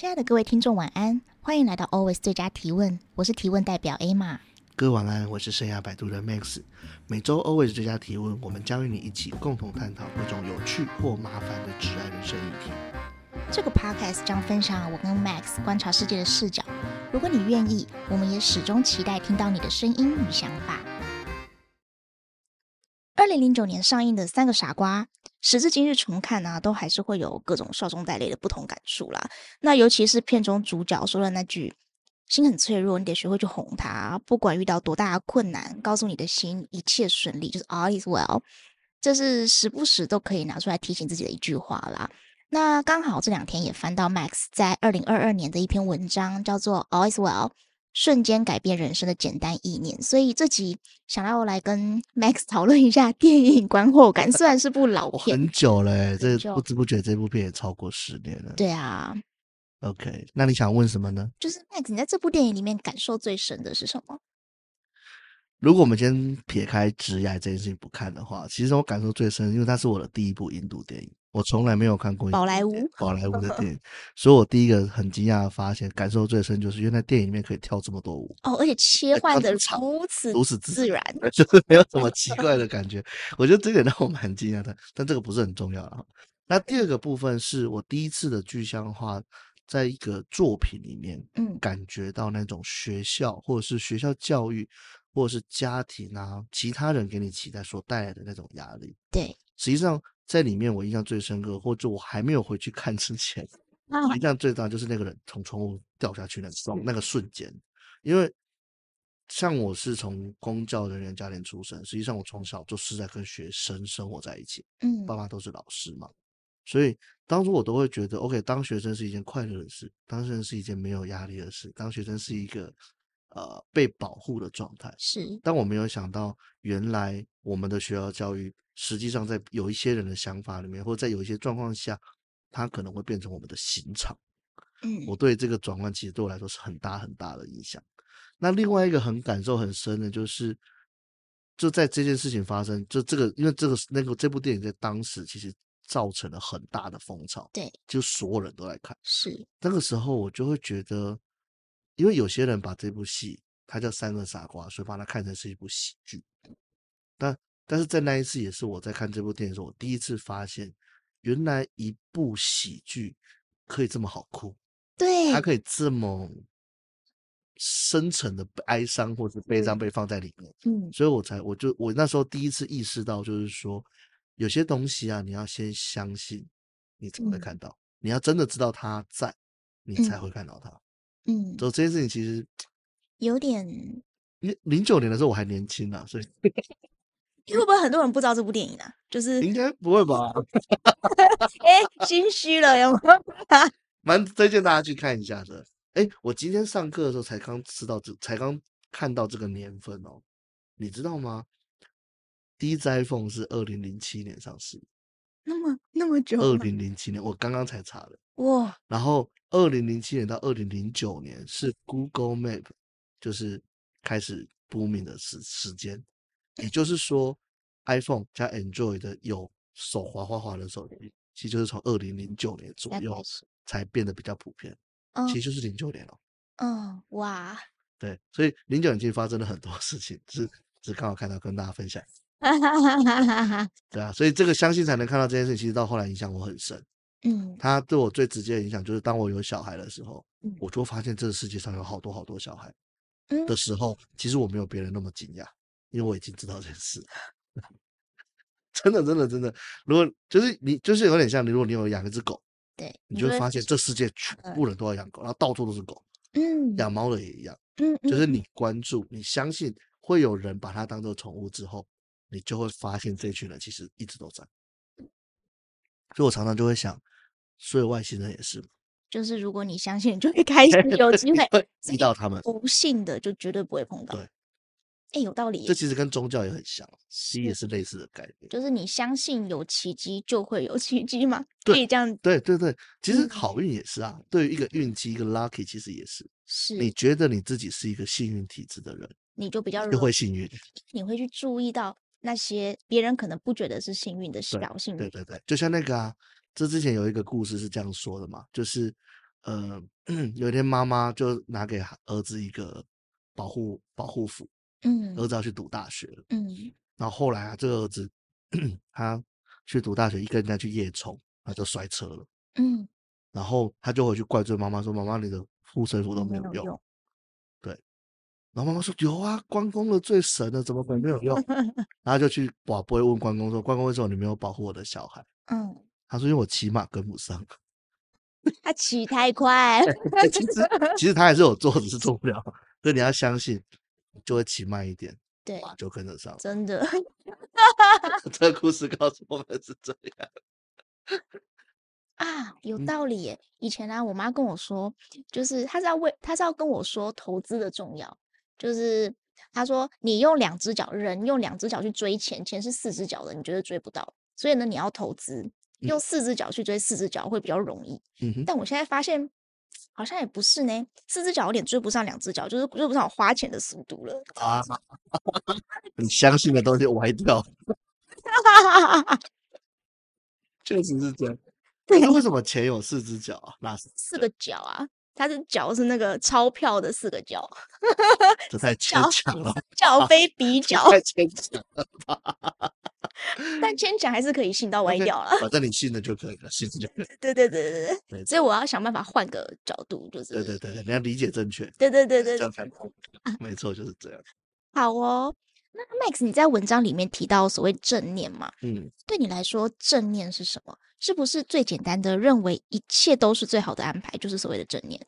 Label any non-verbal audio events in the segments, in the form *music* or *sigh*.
亲爱的各位听众，晚安！欢迎来到 Always 最佳提问，我是提问代表 Emma。各位晚安，我是生涯摆渡的 Max。每周 Always 最佳提问，我们将与你一起共同探讨各种有趣或麻烦的挚爱人生议题。这个 Podcast 将分享我跟 Max 观察世界的视角。如果你愿意，我们也始终期待听到你的声音与想法。二零零九年上映的《三个傻瓜》，时至今日重看呢、都还是会有各种笑中带泪的不同感触啦。那尤其是片中主角说的那句“心很脆弱，你得学会去哄他，不管遇到多大的困难，告诉你的心一切顺利，就是 all is well”，这是时不时都可以拿出来提醒自己的一句话啦。那刚好这两天也翻到 Max 在二零二二年的一篇文章，叫做 “all is well”。瞬间改变人生的简单意念，所以这集想要来跟 *laughs* Max 讨论一下电影观后感。虽然是部老片，很久了、欸，这不知不觉这部片也超过十年了。对啊，OK，那你想问什么呢？就是 Max，你在这部电影里面感受最深的是什么？如果我们先撇开职业这件事情不看的话，其实我感受最深，因为它是我的第一部印度电影。我从来没有看过宝莱坞宝莱坞的电影，所以我第一个很惊讶的发现，感受最深就是原来电影里面可以跳这么多舞哦，而且切换的如此如此自然，*laughs* 就是没有什么奇怪的感觉。我觉得这点让我蛮惊讶的，但这个不是很重要了。那第二个部分是我第一次的具象化，在一个作品里面，嗯，感觉到那种学校或者是学校教育，或者是家庭啊，其他人给你期待所带来的那种压力。对，实际上。在里面，我印象最深刻，或者我还没有回去看之前，*laughs* 印象最大就是那个人从窗户掉下去那个那个瞬间。因为像我是从公教人员家庭出身，实际上我从小就是在跟学生生活在一起，嗯，爸妈都是老师嘛，所以当初我都会觉得，OK，当学生是一件快乐的事，当学生是一件没有压力的事，当学生是一个呃被保护的状态。是，但我没有想到，原来我们的学校教育。实际上，在有一些人的想法里面，或者在有一些状况下，它可能会变成我们的刑场。嗯，我对这个转换其实对我来说是很大很大的影响。那另外一个很感受很深的，就是就在这件事情发生，就这个，因为这个那个这部电影在当时其实造成了很大的风潮。对，就所有人都来看。是那个时候，我就会觉得，因为有些人把这部戏，它叫《三个傻瓜》，所以把它看成是一部喜剧，但。但是在那一次，也是我在看这部电影的时候，我第一次发现，原来一部喜剧可以这么好哭，对，它可以这么深沉的哀伤或者悲伤。被放在里面，嗯，所以我才，我就我那时候第一次意识到，就是说，有些东西啊，你要先相信，你才会看到，嗯、你要真的知道它在，你才会看到它，嗯，所以这件事情其实有点，因为零九年的时候我还年轻啊，所以。*laughs* 会不会很多人不知道这部电影啊？就是应该不会吧？*laughs* 哎、欸，心虚了有没有？*laughs* 蛮推荐大家去看一下的。哎、欸，我今天上课的时候才刚知道这，才刚看到这个年份哦。你知道吗？第一只 iPhone 是二零零七年上市，那么那么久。二零零七年，我刚刚才查的。哇！然后二零零七年到二零零九年是 Google Map 就是开始 booming 的时时间。也就是说，iPhone 加 Android 的有手滑滑滑的手机，其实就是从二零零九年左右才变得比较普遍。嗯、其实就是零九年了。嗯，哇，对，所以零九年其实发生了很多 *laughs* 事情，只只刚好看到跟大家分享。*laughs* 对啊，所以这个相信才能看到这件事情，其实到后来影响我很深。嗯，他对我最直接的影响就是，当我有小孩的时候，嗯、我就发现这个世界上有好多好多小孩的时候，嗯、其实我没有别人那么惊讶。因为我已经知道这件事，*laughs* 真的，真的，真的。如果就是你，就是有点像你，如果你有养一只狗，对，你就会发现这世界全部人都要养狗，然后到处都是狗。嗯，养猫的也一样。嗯，就是你关注，你相信会有人把它当做宠物之后，你就会发现这群人其实一直都在。所以我常常就会想，所有外星人也是，就是如果你相信，*laughs* 你就会开 *laughs* 始有机会遇到他们。不信的就绝对不会碰到。对，哎，有道理。这其实跟宗教也很像，其实也是类似的概念。就是你相信有奇迹，就会有奇迹嘛？可以这样。对对对，其实好运也是啊。嗯、对于一个运气，一个 lucky，其实也是。是。你觉得你自己是一个幸运体质的人，你就比较就会幸运。你会去注意到那些别人可能不觉得是幸运的小幸运。对对对，就像那个啊。这之前有一个故事是这样说的嘛，就是，呃，*clears throat* 有一天妈妈就拿给儿子一个保护保护符，嗯，儿子要去读大学了，嗯，然后后来啊，这个儿子 *clears throat* 他去读大学，一个人家去夜冲，他就摔车了，嗯，然后他就回去怪罪妈妈说：“妈妈，你的护身符都没有用。没有用”对，然后妈妈说：“有啊，关公的最神了，怎么可能没有用？*laughs* ”然后就去把不会问关公说：“关公为什么你没有保护我的小孩？”嗯。他说：“因为我骑马跟不上，*laughs* 他骑太快。其实其实他还是有做，只是做不了。所以你要相信，就会骑慢一点，对，就跟得上。真的，*laughs* 这个故事告诉我们是这样啊，有道理耶。以前呢、啊，我妈跟我说，就是她是要为，她是要跟我说投资的重要。就是她说，你用两只脚，人用两只脚去追钱，钱是四只脚的，你绝对追不到。所以呢，你要投资。”用四只脚去追四只脚会比较容易，嗯、但我现在发现好像也不是呢。四只脚有点追不上两只脚，就是追不上我花钱的速度了啊！*laughs* 你相信的东西歪掉，*laughs* 确实是这样。那为什么钱有四只脚啊？那是四个脚啊，它的脚是那个钞票的四个角，这太牵强了，脚非比脚，太牵强了吧。但牵强还是可以信到歪掉了，反正你信了就可以了，信了就可以。对对对对对，所以我要想办法换个角度，就是对对对，你要理解正确。对对对对，这样才好。没错，就是这样。好哦，那 Max，你在文章里面提到所谓正念嘛？嗯，对你来说，正念是什么？是不是最简单的认为一切都是最好的安排，就是所谓的正念？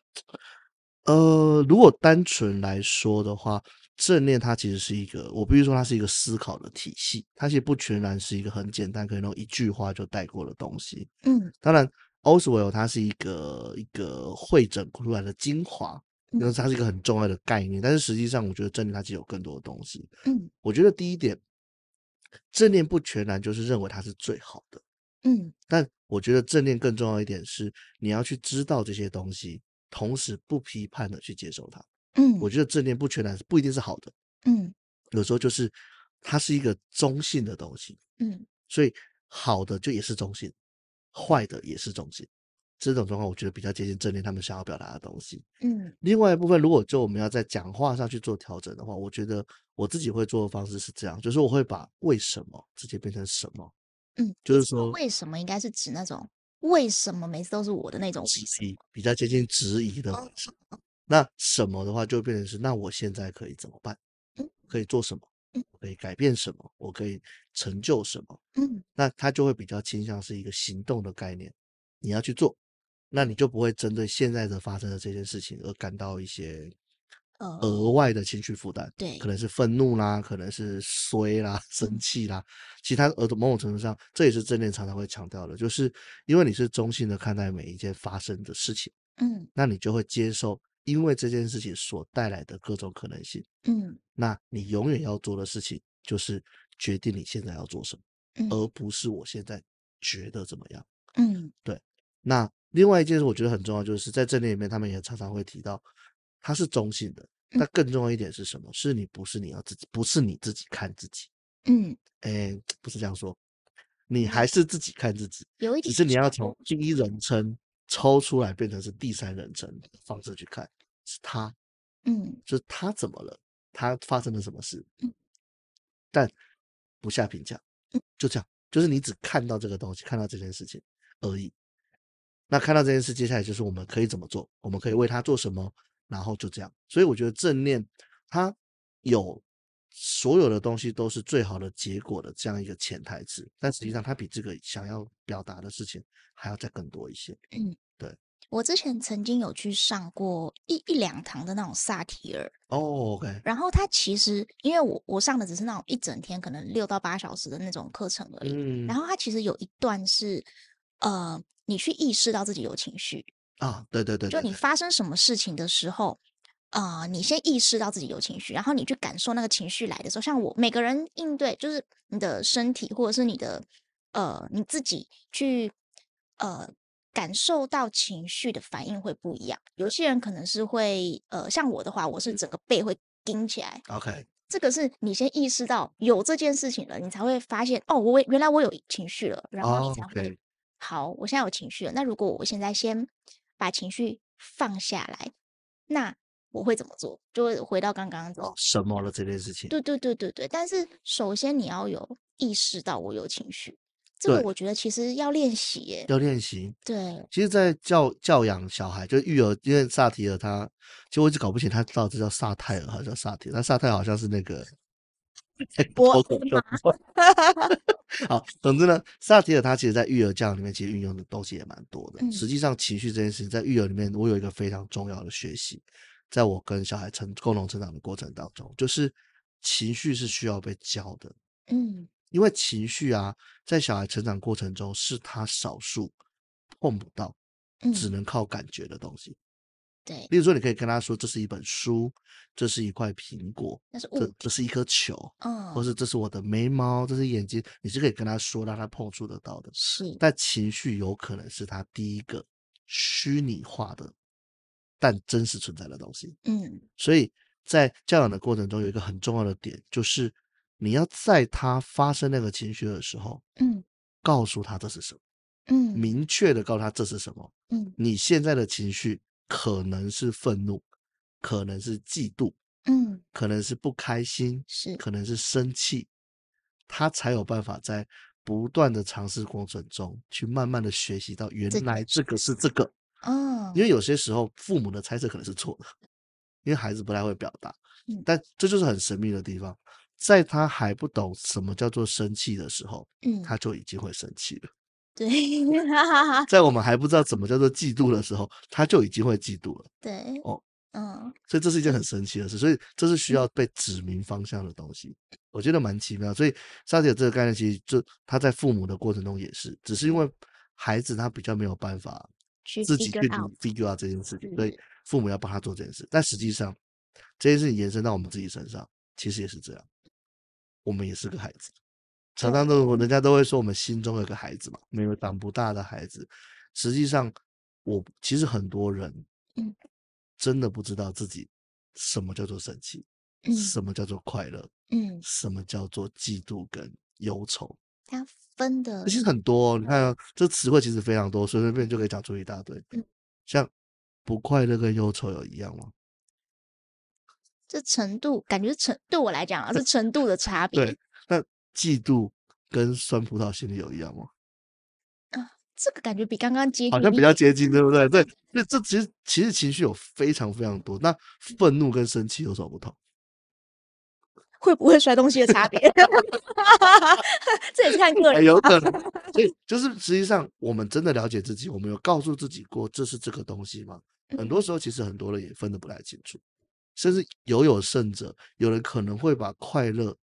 呃，如果单纯来说的话。正念它其实是一个，我必须说它是一个思考的体系，它其实不全然是一个很简单可以用一句话就带过的东西。嗯，当然，Oswell 它是一个一个会整出来的精华，因为它是一个很重要的概念。但是实际上，我觉得正念它其实有更多的东西。嗯，我觉得第一点，正念不全然就是认为它是最好的。嗯，但我觉得正念更重要一点是，你要去知道这些东西，同时不批判的去接受它。嗯，我觉得正念不全然是不一定是好的，嗯，有时候就是它是一个中性的东西，嗯，所以好的就也是中性，坏的也是中性，这种状况我觉得比较接近正念他们想要表达的东西，嗯，另外一部分如果就我们要在讲话上去做调整的话，我觉得我自己会做的方式是这样，就是我会把为什么直接变成什么，嗯，就是说为什么应该是指那种为什么每次都是我的那种质疑，比较接近质疑的。哦那什么的话，就变成是那我现在可以怎么办？可以做什么？可以改变什么？我可以成就什么？嗯，那他就会比较倾向是一个行动的概念。你要去做，那你就不会针对现在的发生的这件事情而感到一些额外的情绪负担。对，可能是愤怒啦，可能是衰啦、*laughs* 生气啦。其他而某种程度上，这也是正念常常会强调的，就是因为你是中性的看待每一件发生的事情，嗯，那你就会接受。因为这件事情所带来的各种可能性，嗯，那你永远要做的事情就是决定你现在要做什么，嗯，而不是我现在觉得怎么样，嗯，对。那另外一件事我觉得很重要，就是在正念里面，他们也常常会提到，它是中性的。那更重要一点是什么？是你不是你要自己，不是你自己看自己，嗯，哎，不是这样说，你还是自己看自己，有一点，只是你要从第一人称。抽出来变成是第三人称的方式去看，是他，嗯，就是他怎么了，他发生了什么事，嗯，但不下评价，就这样，就是你只看到这个东西，看到这件事情而已。那看到这件事，接下来就是我们可以怎么做，我们可以为他做什么，然后就这样。所以我觉得正念它有所有的东西都是最好的结果的这样一个潜台词，但实际上它比这个想要表达的事情还要再更多一些，嗯。对我之前曾经有去上过一一两堂的那种萨提尔哦、oh，OK。然后他其实因为我我上的只是那种一整天可能六到八小时的那种课程而已。嗯。然后他其实有一段是，呃，你去意识到自己有情绪，啊，对对对，对，就你发生什么事情的时候，啊、呃，你先意识到自己有情绪，然后你去感受那个情绪来的时候，像我每个人应对，就是你的身体或者是你的呃你自己去呃感受到情绪的反应会不一样。有些人可能是会呃，像我的话，我是整个背会顶起来。OK。这个是你先意识到有这件事情了，你才会发现哦，我原来我有情绪了，然后你才会、oh. 好，我现在有情绪了。那如果我现在先把情绪放下来，那我会怎么做？就会回到刚刚的、oh, 什么了这件事情？对对对对对。但是首先你要有意识到我有情绪。这个我觉得其实要练习耶，要练习。对，其实，在教教养小孩，就是育儿，因为萨提尔他，其实我一直搞不清他到底叫萨泰尔还是叫萨提尔。那萨泰尔好像是那个，*laughs* 我 *laughs* 好，总之呢，萨提尔他其实在育儿教养里面，其实运用的东西也蛮多的。嗯、实际上，情绪这件事情在育儿里面，我有一个非常重要的学习，在我跟小孩成共同成长的过程当中，就是情绪是需要被教的。嗯。因为情绪啊，在小孩成长过程中是他少数碰不到，只能靠感觉的东西。嗯、对，例如说，你可以跟他说，这是一本书，这是一块苹果，是这这是一颗球，嗯，或是这是我的眉毛，这是眼睛，你是可以跟他说，让他碰触得到的。是，但情绪有可能是他第一个虚拟化的，但真实存在的东西。嗯，所以在教养的过程中，有一个很重要的点就是。你要在他发生那个情绪的时候，嗯，告诉他这是什么，嗯，明确的告诉他这是什么，嗯，你现在的情绪可能是愤怒，可能是嫉妒，嗯，可能是不开心，是，可能是生气，他才有办法在不断的尝试过程中去慢慢的学习到原来这个是这个，哦，因为有些时候父母的猜测可能是错的，因为孩子不太会表达，嗯，但这就是很神秘的地方。在他还不懂什么叫做生气的时候，嗯，他就已经会生气了。对，*laughs* 在我们还不知道怎么叫做嫉妒的时候，他就已经会嫉妒了。对，哦，嗯，所以这是一件很神奇的事，所以这是需要被指明方向的东西，我觉得蛮奇妙。所以萨提尔这个概念，其实就他在父母的过程中也是，只是因为孩子他比较没有办法自己去 figure out 这件事情，所以父母要帮他做这件事。但实际上，这件事情延伸到我们自己身上，其实也是这样。我们也是个孩子，常常都人家都会说我们心中有个孩子嘛，没有长不大的孩子。实际上，我其实很多人，真的不知道自己什么叫做生气，什么叫做快乐，嗯，什么叫做嫉妒跟忧愁。他分的其实很多，你看啊这词汇其实非常多，随随便就可以讲出一大堆。像不快乐跟忧愁有一样吗？这程度感觉程对我来讲啊，是程度的差别。对，那嫉妒跟酸葡萄心理有一样吗？啊，这个感觉比刚刚接近，好像比较接近，对不对？对，那这其实其实情绪有非常非常多。那愤怒跟生气有什么不同？*laughs* 会不会摔东西的差别？*laughs* 这也是看个人，欸，有可能。所以就是实际上，我们真的了解自己，我们有告诉自己过这是这个东西吗？很多时候，其实很多人也分得不太清楚。甚至有有甚者，有人可能会把快乐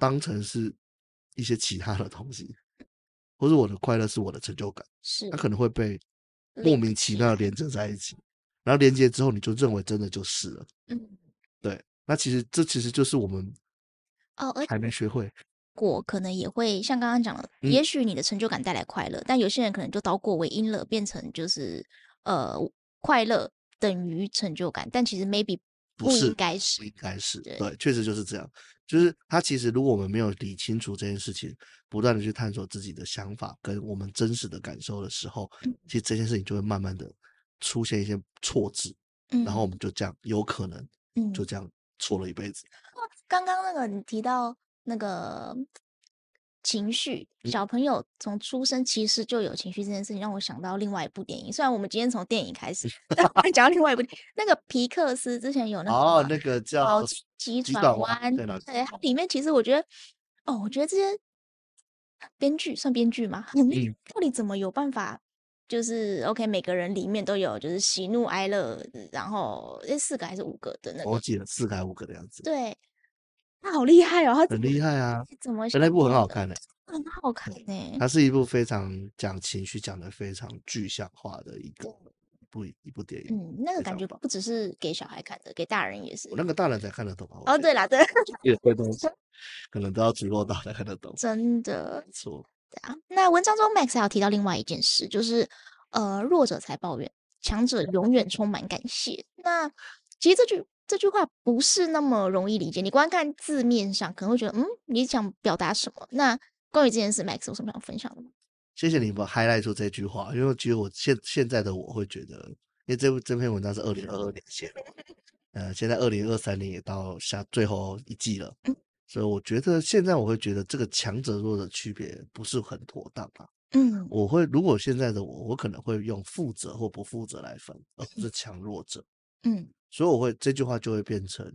当成是一些其他的东西，或是我的快乐是我的成就感，是它可能会被莫名其妙的连。接在一起，然后连接之后你就认为真的就是了，嗯，对，那其实这其实就是我们哦，还没学会。果，可能也会像刚刚讲的，也许你的成就感带来快乐，但有些人可能就倒果为因了，变成就是呃快乐等于成就感，但其实 maybe。不是，不应该是，不应该是，对，确实就是这样。就是他其实，如果我们没有理清楚这件事情，不断的去探索自己的想法跟我们真实的感受的时候，嗯、其实这件事情就会慢慢的出现一些错字，嗯、然后我们就这样有可能，就这样错了一辈子。刚刚、嗯、那个你提到那个。情绪，小朋友从出生其实就有情绪这件事情，让我想到另外一部电影。虽然我们今天从电影开始，但我讲到另外一部电影，那个皮克斯之前有那个哦，那个叫《急转弯》，对，它里面其实我觉得，哦，我觉得这些编剧算编剧吗？*laughs* 嗯，到底怎么有办法？就是 OK，每个人里面都有就是喜怒哀乐，然后那四个还是五个的那个，我记得四个还是五个的样子，对。他好厉害哦，他很厉害啊！怎么那部很好看呢？很好看呢。它是一部非常讲情绪、讲的非常具象化的一个部一部电影。嗯，那个感觉不只是给小孩看的，给大人也是。我那个大人才看得懂啊。哦，对啦，对，有些东西可能都要直落到才看得懂。真的，没错。对啊，那文章中 Max 还有提到另外一件事，就是呃，弱者才抱怨，强者永远充满感谢。那其实这句这句话不是那么容易理解，你光看字面上可能会觉得，嗯，你想表达什么？那关于这件事，Max 有什么想分享的吗？谢谢你们 highlight 出这句话，因为其实我现现在的我会觉得，因为这部这篇文章是二零二二年写的，*laughs* 呃，现在二零二三年也到下最后一季了，所以我觉得现在我会觉得这个强者弱的区别不是很妥当啊。嗯，我会如果现在的我，我可能会用负责或不负责来分，而不是强弱者。嗯，所以我会这句话就会变成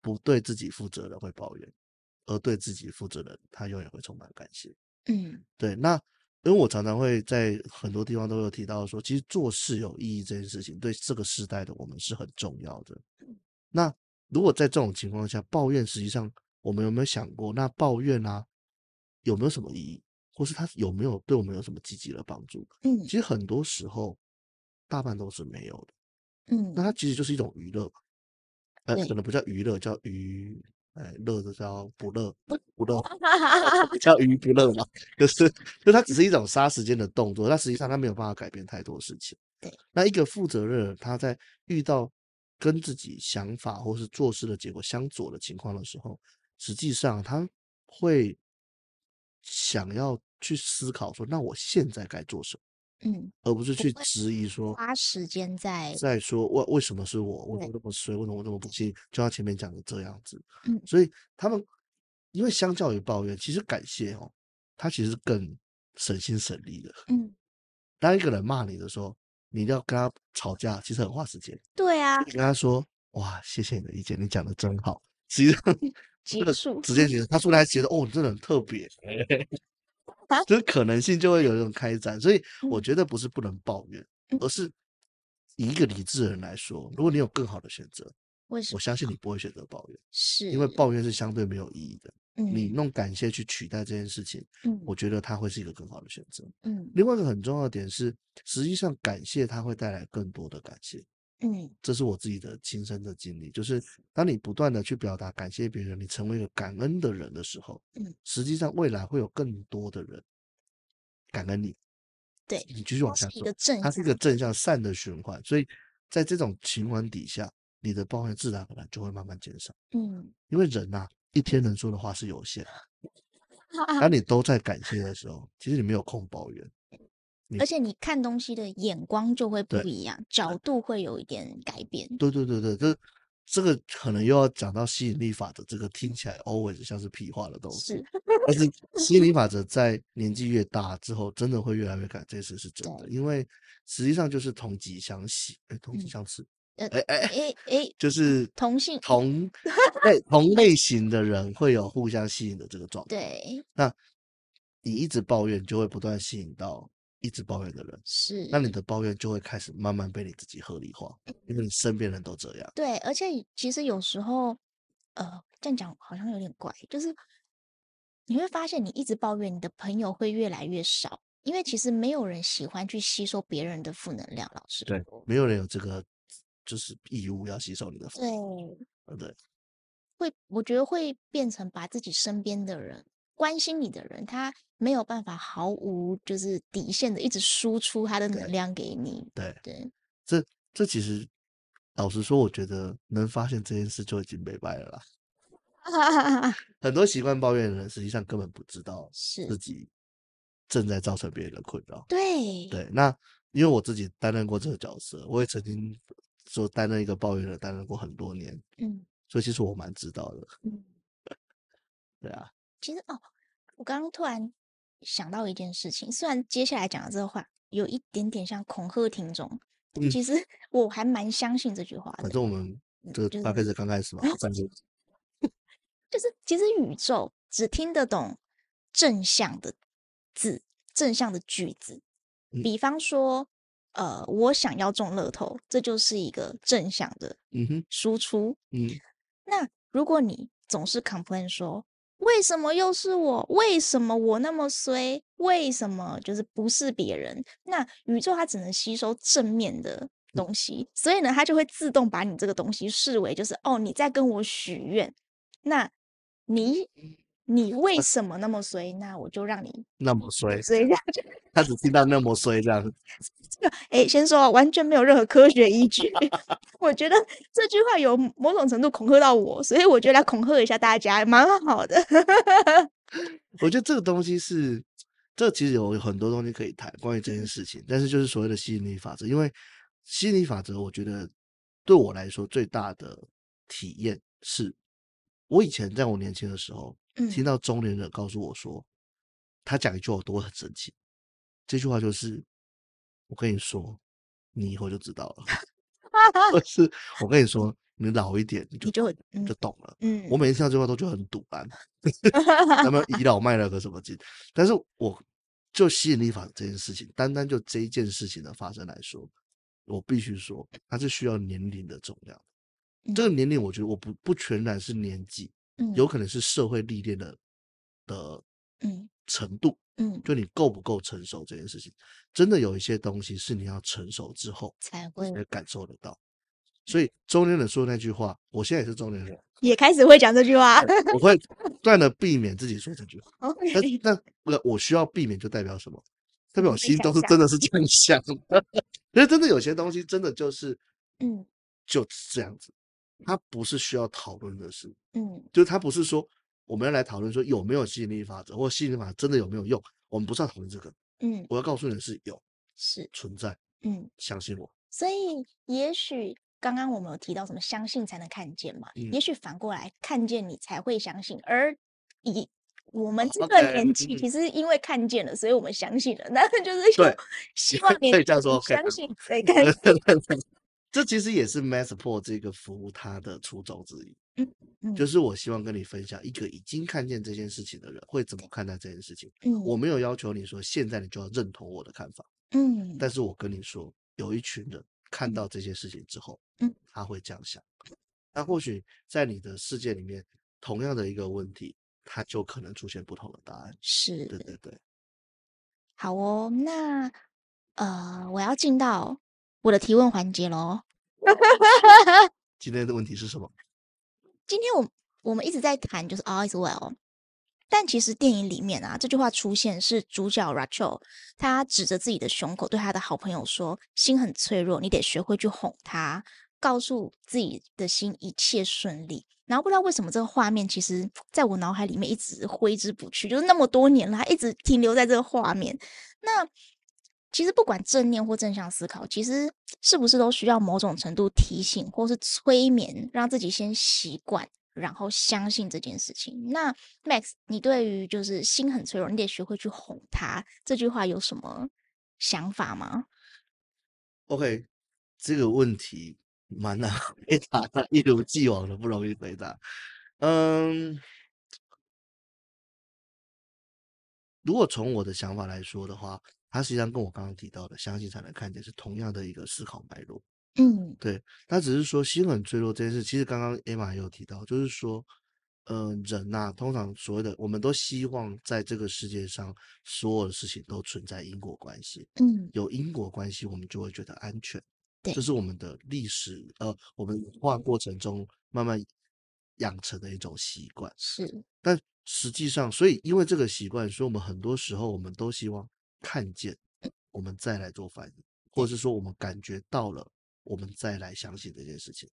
不对自己负责的会抱怨，而对自己负责的他永远会充满感谢。嗯，对，那。因为我常常会在很多地方都有提到说，其实做事有意义这件事情，对这个时代的我们是很重要的。那如果在这种情况下抱怨，实际上我们有没有想过，那抱怨啊有没有什么意义，或是它有没有对我们有什么积极的帮助？嗯，其实很多时候大半都是没有的。嗯，那它其实就是一种娱乐，呃，可能不叫娱乐，叫娱。哎，乐的叫不乐，不不乐，*laughs* 叫娱不乐嘛。就是，就它只是一种杀时间的动作，但实际上它没有办法改变太多事情。对，那一个负责任，他在遇到跟自己想法或是做事的结果相左的情况的时候，实际上他会想要去思考说，那我现在该做什么？嗯，而不是去质疑说花时间在在说为为什么是我，我怎么这么衰，为什么我这么不幸？就像前面讲的这样子，嗯，所以他们因为相较于抱怨，其实感谢哦，他其实更省心省力的。嗯，当一个人骂你的时候，你一定要跟他吵架，其实很花时间。对啊，你跟他说哇，谢谢你的意见，你讲的真好。实 *laughs* 际上这个直接觉得他说来觉得哦，你真的很特别。*laughs* 就是可能性就会有一种开展，所以我觉得不是不能抱怨，而是以一个理智的人来说，如果你有更好的选择，我相信你不会选择抱怨，是因为抱怨是相对没有意义的。你用感谢去取代这件事情，我觉得它会是一个更好的选择。嗯，另外一个很重要的点是，实际上感谢它会带来更多的感谢。嗯，这是我自己的亲身的经历，就是当你不断的去表达感谢别人，你成为一个感恩的人的时候，嗯，实际上未来会有更多的人感恩你，对，你继续往下走，它是一个正向善的循环，所以在这种循环底下，你的抱怨自然而然就会慢慢减少，嗯，因为人呐，一天能说的话是有限。*laughs* 的，当你都在感谢的时候，其实你没有空抱怨。而且你看东西的眼光就会不一样，角度会有一点改变。对对对对，这这个可能又要讲到吸引力法则，这个听起来 always 像是屁话的东西。是，但是吸引力法 *laughs* 则在年纪越大之后，真的会越来越改，这次是真的。因为实际上就是同级相吸，哎，同级相斥。哎哎哎哎，就是同性同 *laughs* 类同类型的人会有互相吸引的这个状态。对，那你一直抱怨，就会不断吸引到。一直抱怨的人是，那你的抱怨就会开始慢慢被你自己合理化，因为你身边人都这样。对，而且其实有时候，呃，这样讲好像有点怪，就是你会发现你一直抱怨，你的朋友会越来越少，因为其实没有人喜欢去吸收别人的负能量。老师，对，没有人有这个就是义务要吸收你的负能量。对，对，会，我觉得会变成把自己身边的人。关心你的人，他没有办法毫无就是底线的一直输出他的能量给你。对对，对这这其实老实说，我觉得能发现这件事就已经没败了啦。*laughs* 很多习惯抱怨的人，实际上根本不知道是自己正在造成别人的困扰。对对，那因为我自己担任过这个角色，我也曾经说担任一个抱怨的，担任过很多年。嗯，所以其实我蛮知道的。嗯，对啊。其实哦，我刚刚突然想到一件事情，虽然接下来讲的这个话有一点点像恐吓听众，嗯、其实我还蛮相信这句话的。反正我们这个大概是刚开始嘛，反正就是其实宇宙只听得懂正向的字、正向的句子。嗯、比方说，呃，我想要中乐透，这就是一个正向的输出。嗯，嗯，那如果你总是 complain 说，为什么又是我？为什么我那么衰？为什么就是不是别人？那宇宙它只能吸收正面的东西，所以呢，它就会自动把你这个东西视为就是哦，你在跟我许愿，那你你为什么那么衰？那我就让你那么衰，*laughs* 所以这样他只听到那么衰这样。哎，先说完全没有任何科学依据，*laughs* 我觉得这句话有某种程度恐吓到我，所以我觉得来恐吓一下大家蛮好的。*laughs* 我觉得这个东西是，这其实有很多东西可以谈关于这件事情，但是就是所谓的吸引力法则，因为吸引力法则，我觉得对我来说最大的体验是，我以前在我年轻的时候，听到中年人告诉我说，他讲一句话我都会很生气，这句话就是。我跟你说，你以后就知道了。*laughs* 或 *laughs* 是我跟你说，你老一点你就就，就懂了。嗯，我每次听到这句话都觉得很赌烂，*laughs* 咱们倚老卖老个什么劲？但是我就吸引力法则这件事情，单单就这一件事情的发生来说，我必须说，它是需要年龄的重量。嗯、这个年龄，我觉得我不不全然是年纪，嗯，有可能是社会历练的的嗯程度。嗯，就你够不够成熟这件事情，真的有一些东西是你要成熟之后才会感受得到。所以中年人说那句话，我现在也是中年人，*laughs* 也开始会讲这句话。我会不断的避免自己说这句话。*laughs* 那那我需要避免，就代表什么？代表我心都是真的是这样想的。*laughs* 因为真的有些东西，真的就是，嗯，就是这样子。它不是需要讨论的事。嗯，就是它不是说。我们要来讨论说有没有吸引力法则，或吸引力法则真的有没有用？我们不是要讨论这个。嗯，我要告诉你的是有，是存在。嗯，相信我。所以，也许刚刚我们有提到什么相信才能看见嘛？嗯，也许反过来看见你才会相信。而以我们这个年纪，其实因为看见了，所以我们相信了。那就 *laughs* 是对，希望你可以这样说，相信才看见。*laughs* 这其实也是 Massport 这个服务它的初衷之一。嗯。就是我希望跟你分享一个已经看见这件事情的人会怎么看待这件事情。嗯，我没有要求你说现在你就要认同我的看法。嗯，但是我跟你说，有一群人看到这些事情之后，嗯，他会这样想。那或许在你的世界里面，同样的一个问题，它就可能出现不同的答案。是，对对对。好哦，那呃，我要进到我的提问环节喽。今天的问题是什么？今天我我们一直在谈就是 all is well，但其实电影里面啊这句话出现是主角 Rachel，他指着自己的胸口对他的好朋友说：“心很脆弱，你得学会去哄他，告诉自己的心一切顺利。”然后不知道为什么这个画面其实在我脑海里面一直挥之不去，就是那么多年了，一直停留在这个画面。那其实不管正念或正向思考，其实 *tsk* 是不是都需要某种程度提醒或是催眠，让自己先习惯，然后相信这件事情。那 Max，你对于就是心很脆弱，你得学会去哄他这句话有什么想法吗？OK，这个问题蛮难 *laughs* 回答的，一如既往的不容易回答。嗯，如果从我的想法来说的话。它实际上跟我刚刚提到的“相信才能看见”是同样的一个思考脉络。嗯，对。他只是说心很脆弱这件事，其实刚刚 Emma 也有提到，就是说，呃，人呐、啊，通常所谓的我们都希望在这个世界上所有的事情都存在因果关系。嗯，有因果关系，我们就会觉得安全。对，这是我们的历史，呃，我们演化过程中慢慢养成的一种习惯。是，但实际上，所以因为这个习惯，所以我们很多时候我们都希望。看见，我们再来做反应，或者是说我们感觉到了，我们再来相信这件事情。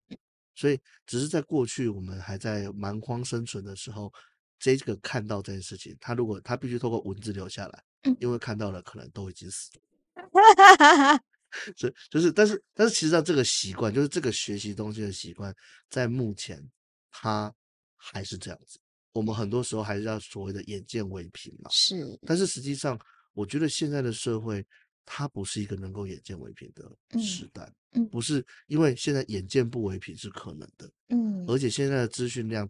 所以，只是在过去我们还在蛮荒生存的时候，这个看到这件事情，他如果他必须透过文字留下来，因为看到了可能都已经死了。*laughs* 所以就是，但是但是，其实上这个习惯，就是这个学习东西的习惯，在目前它还是这样子。我们很多时候还是要所谓的眼见为凭嘛。是，但是实际上。我觉得现在的社会，它不是一个能够眼见为凭的时代，嗯，不。是因为现在眼见不为凭是可能的，嗯，而且现在的资讯量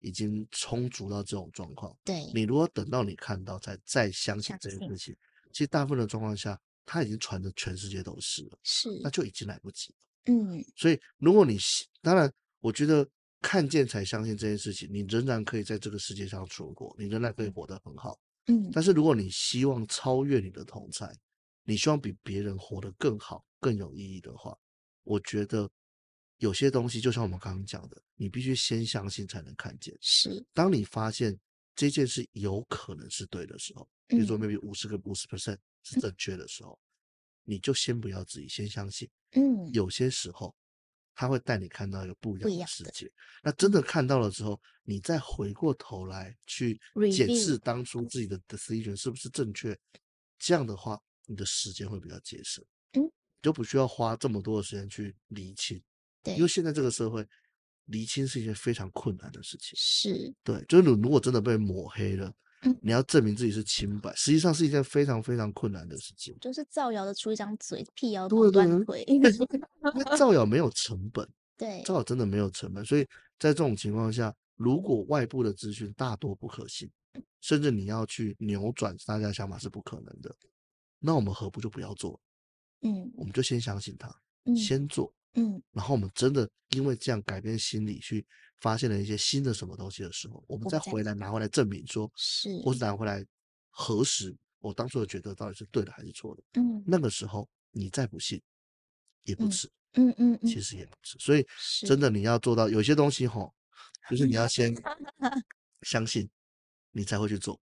已经充足到这种状况，对，你如果等到你看到才再相信这件事。情，其实大部分的状况下，它已经传的全世界都是了，是，那就已经来不及了，嗯，所以如果你当然，我觉得看见才相信这件事情，你仍然可以在这个世界上存活，你仍然可以活得很好。嗯，但是如果你希望超越你的同侪，你希望比别人活得更好、更有意义的话，我觉得有些东西就像我们刚刚讲的，你必须先相信才能看见。是，当你发现这件事有可能是对的时候，比如说 maybe 五十个五十 percent 是正确的时候，嗯、你就先不要质疑，先相信。嗯，有些时候他会带你看到一个不一样的世界。那真的看到了之后，你再回过头来去检视当初自己的 decision 是不是正确，这样的话，你的时间会比较节省。嗯，就不需要花这么多的时间去厘清。对，因为现在这个社会。厘清是一件非常困难的事情，是对，就是你如果真的被抹黑了，嗯，你要证明自己是清白，实际上是一件非常非常困难的事情。就是造谣的出一张嘴，辟谣的断腿。因为造谣没有成本，*laughs* 对，造谣真的没有成本，所以在这种情况下，如果外部的资讯大多不可信，甚至你要去扭转大家的想法是不可能的，那我们何不就不要做？嗯，我们就先相信他，嗯，先做。嗯，然后我们真的因为这样改变心理，去发现了一些新的什么东西的时候，我们再回来拿回来证明说，是，或是拿回来核实我当初的觉得到底是对的还是错的。嗯，那个时候你再不信也不迟。嗯嗯，其实也不迟。所以真的你要做到有些东西吼，就是你要先 *laughs* 相信，你才会去做。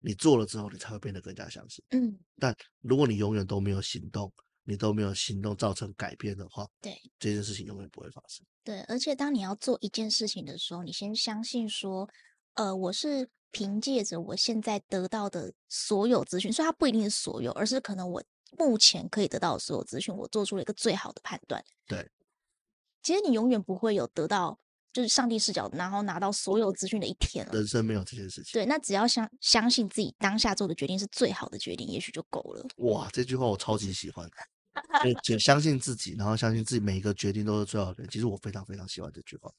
你做了之后，你才会变得更加相信。嗯，但如果你永远都没有行动。你都没有行动造成改变的话，对这件事情永远不会发生。对，而且当你要做一件事情的时候，你先相信说，呃，我是凭借着我现在得到的所有资讯，所以它不一定是所有，而是可能我目前可以得到的所有资讯，我做出了一个最好的判断。对，其实你永远不会有得到就是上帝视角，然后拿到所有资讯的一天了。人生没有这件事情。对，那只要相相信自己当下做的决定是最好的决定，也许就够了。哇，这句话我超级喜欢。就就相信自己，然后相信自己每一个决定都是最好的。其实我非常非常喜欢这句话。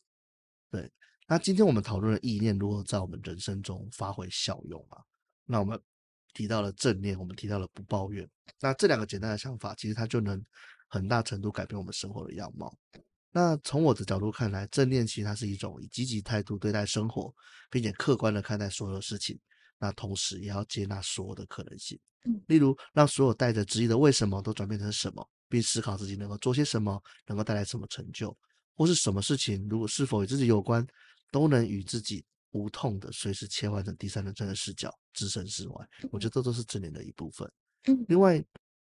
对，那今天我们讨论的意念如何在我们人生中发挥效用啊？那我们提到了正念，我们提到了不抱怨。那这两个简单的想法，其实它就能很大程度改变我们生活的样貌。那从我的角度看来，正念其实它是一种以积极态度对待生活，并且客观的看待所有事情。那同时也要接纳所有的可能性。例如，让所有带着质疑的为什么都转变成什么，并思考自己能够做些什么，能够带来什么成就，或是什么事情，如果是否与自己有关，都能与自己无痛的随时切换成第三人称的视角，置身事外。我觉得这都是正念的一部分。另外，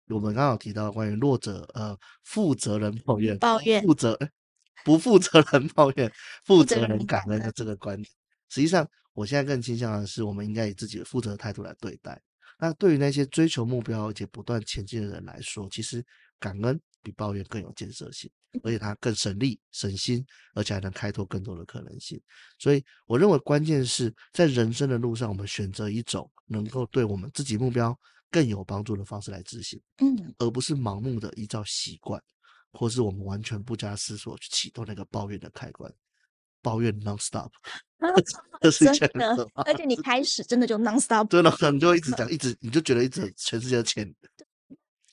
我们刚好提到关于弱者呃负责人抱怨抱怨负责不负责 *laughs* 任抱怨负责人感恩的这个观点，实际上，我现在更倾向的是，我们应该以自己的负责的态度来对待。那对于那些追求目标而且不断前进的人来说，其实感恩比抱怨更有建设性，而且它更省力省心，而且还能开拓更多的可能性。所以，我认为关键是在人生的路上，我们选择一种能够对我们自己目标更有帮助的方式来执行，嗯，而不是盲目的依照习惯，或是我们完全不加思索去启动那个抱怨的开关。抱怨 non-stop，*laughs* 这是真的，而且你开始真的就 non-stop，对了，你就一直讲，一直你就觉得一直全世界的钱。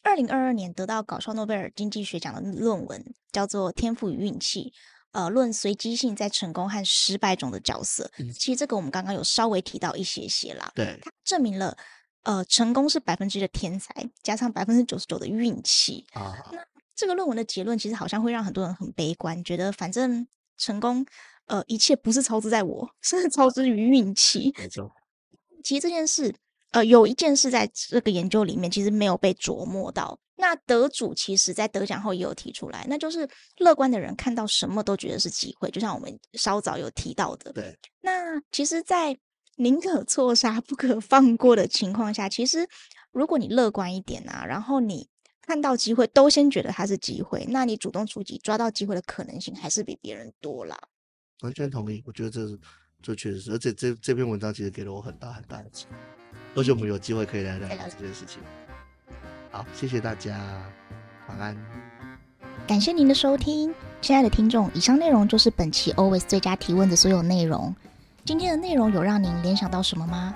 二零二二年得到搞笑诺贝尔经济学奖的论文叫做《天赋与运气》，呃，论随机性在成功和失败中的角色。嗯、其实这个我们刚刚有稍微提到一些些啦。对，它证明了，呃，成功是百分之一的天才加上百分之九十九的运气啊。那这个论文的结论其实好像会让很多人很悲观，觉得反正成功。呃，一切不是超之在我，*laughs* 是超之于运气。没错。其实这件事，呃，有一件事在这个研究里面其实没有被琢磨到。那得主其实在得奖后也有提出来，那就是乐观的人看到什么都觉得是机会，就像我们稍早有提到的。对。那其实，在宁可错杀不可放过的情况下，其实如果你乐观一点啊，然后你看到机会都先觉得它是机会，那你主动出击抓到机会的可能性还是比别人多啦。完全同意，我觉得这是这确实是，而且这这篇文章其实给了我很大很大的启发，而且我们有机会可以来聊聊这件事情。好，谢谢大家，晚安。感谢您的收听，亲爱的听众，以上内容就是本期 Always 最佳提问的所有内容。今天的内容有让您联想到什么吗？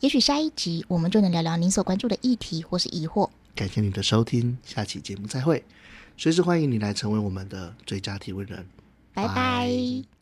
也许下一集我们就能聊聊您所关注的议题或是疑惑。感谢你的收听，下期节目再会。随时欢迎你来成为我们的最佳提问人。拜拜。